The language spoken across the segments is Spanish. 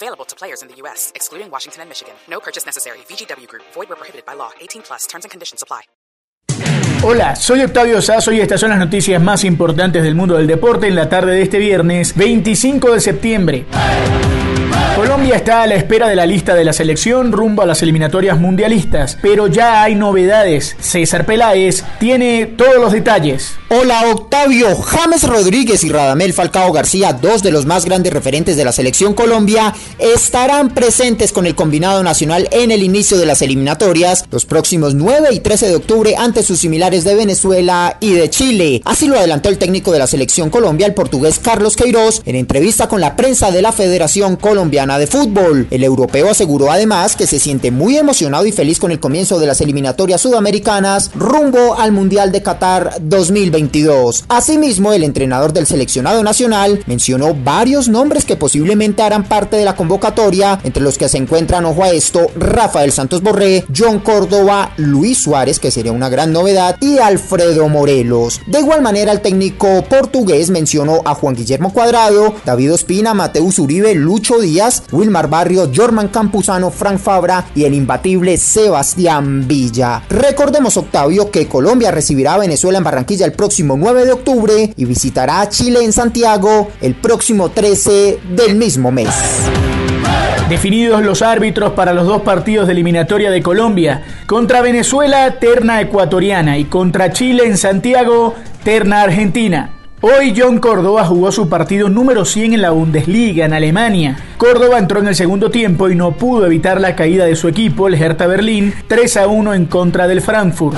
Available to players in the U.S., excluding Washington and Michigan. No purchase necessary. VGW Group. Void where prohibited by law. 18 plus. Terms and conditions apply. Hola, soy Octavio Sazo y estas son las noticias más importantes del mundo del deporte en la tarde de este viernes 25 de septiembre. Colombia está a la espera de la lista de la selección rumbo a las eliminatorias mundialistas, pero ya hay novedades. César Peláez tiene todos los detalles. Hola Octavio, James Rodríguez y Radamel Falcao García, dos de los más grandes referentes de la selección Colombia, estarán presentes con el combinado nacional en el inicio de las eliminatorias los próximos 9 y 13 de octubre ante sus similares de Venezuela y de Chile. Así lo adelantó el técnico de la selección Colombia, el portugués Carlos Queiroz, en entrevista con la prensa de la Federación Colombiana de Fútbol. El europeo aseguró además que se siente muy emocionado y feliz con el comienzo de las eliminatorias sudamericanas rumbo al Mundial de Qatar 2022. Asimismo, el entrenador del seleccionado nacional mencionó varios nombres que posiblemente harán parte de la convocatoria, entre los que se encuentran, ojo a esto, Rafael Santos Borré, John Córdoba, Luis Suárez, que sería una gran novedad, y Alfredo Morelos. De igual manera, el técnico portugués mencionó a Juan Guillermo Cuadrado, David Ospina, Mateus Uribe, Lucho Díaz, Wilmar Barrio, Jorman Campuzano, Frank Fabra y el imbatible Sebastián Villa. Recordemos, Octavio, que Colombia recibirá a Venezuela en Barranquilla el próximo 9 de octubre y visitará a Chile en Santiago el próximo 13 del mismo mes. Definidos los árbitros para los dos partidos de eliminatoria de Colombia. Contra Venezuela, terna ecuatoriana y contra Chile en Santiago, terna argentina. Hoy John Córdoba jugó su partido número 100 en la Bundesliga en Alemania. Córdoba entró en el segundo tiempo y no pudo evitar la caída de su equipo, el Hertha Berlín, 3 a 1 en contra del Frankfurt.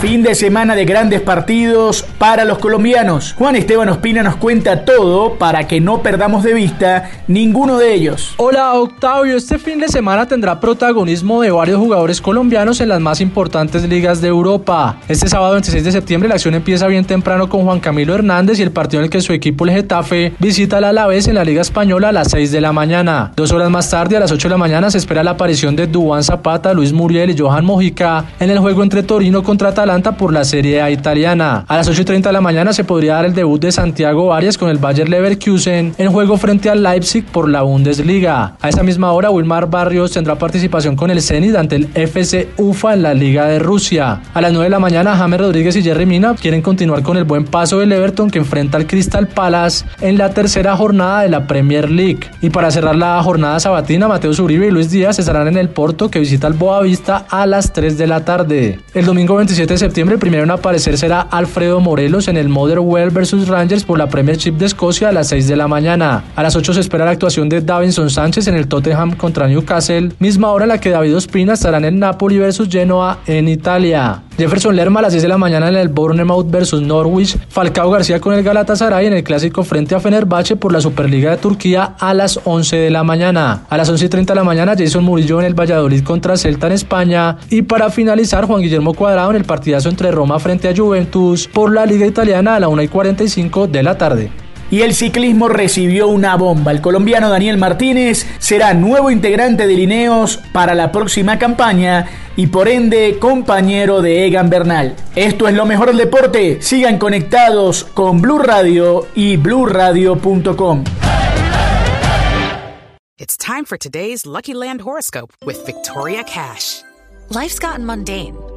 Fin de semana de grandes partidos para los colombianos. Juan Esteban Ospina nos cuenta todo para que no perdamos de vista ninguno de ellos. Hola Octavio, este fin de semana tendrá protagonismo de varios jugadores colombianos en las más importantes ligas de Europa. Este sábado 26 de septiembre la acción empieza bien temprano con Juan Camilo Hernández y el partido en el que su equipo el Getafe visita al Alavés en la Liga Española a las 6 de la mañana. Dos horas más tarde, a las 8 de la mañana, se espera la aparición de Dubán Zapata, Luis Muriel y Johan Mojica en el juego entre Torino contra Atalanta por la Serie A italiana. A las 8.30 de la mañana se podría dar el debut de Santiago Arias con el Bayer Leverkusen en juego frente al Leipzig por la Bundesliga. A esa misma hora, Wilmar Barrios tendrá participación con el Zenit ante el FC UFA en la Liga de Rusia. A las 9 de la mañana, James Rodríguez y Jerry Mina quieren continuar con el buen paso del Everton que enfrenta al Crystal Palace en la tercera jornada de la Premier League. Y para cerrar la jornada sabatina, Mateo Zuribe y Luis Díaz estarán en el Porto que visita al Boavista a las 3 de la tarde. El domingo 27 de septiembre, el primero en aparecer será Alfredo En el Motherwell vs Rangers por la Premiership de Escocia a las 6 de la mañana. A las 8 se espera la actuación de Davinson Sánchez en el Tottenham contra Newcastle, misma hora en la que David Ospina estará en el Napoli vs Genoa en Italia. Jefferson Lerma a las 10 de la mañana en el Bournemouth vs Norwich, Falcao García con el Galatasaray en el clásico frente a Fenerbahce por la Superliga de Turquía a las 11 de la mañana. A las 11 y 30 de la mañana Jason Murillo en el Valladolid contra Celta en España. Y para finalizar Juan Guillermo Cuadrado en el partidazo entre Roma frente a Juventus por la Liga Italiana a la 1 y 45 de la tarde y el ciclismo recibió una bomba. El colombiano Daniel Martínez será nuevo integrante de Lineos para la próxima campaña y por ende compañero de Egan Bernal. Esto es lo mejor del deporte. Sigan conectados con Blue Radio y bluradio.com. It's time for today's Lucky Land horoscope with Victoria Cash. Life's gotten mundane,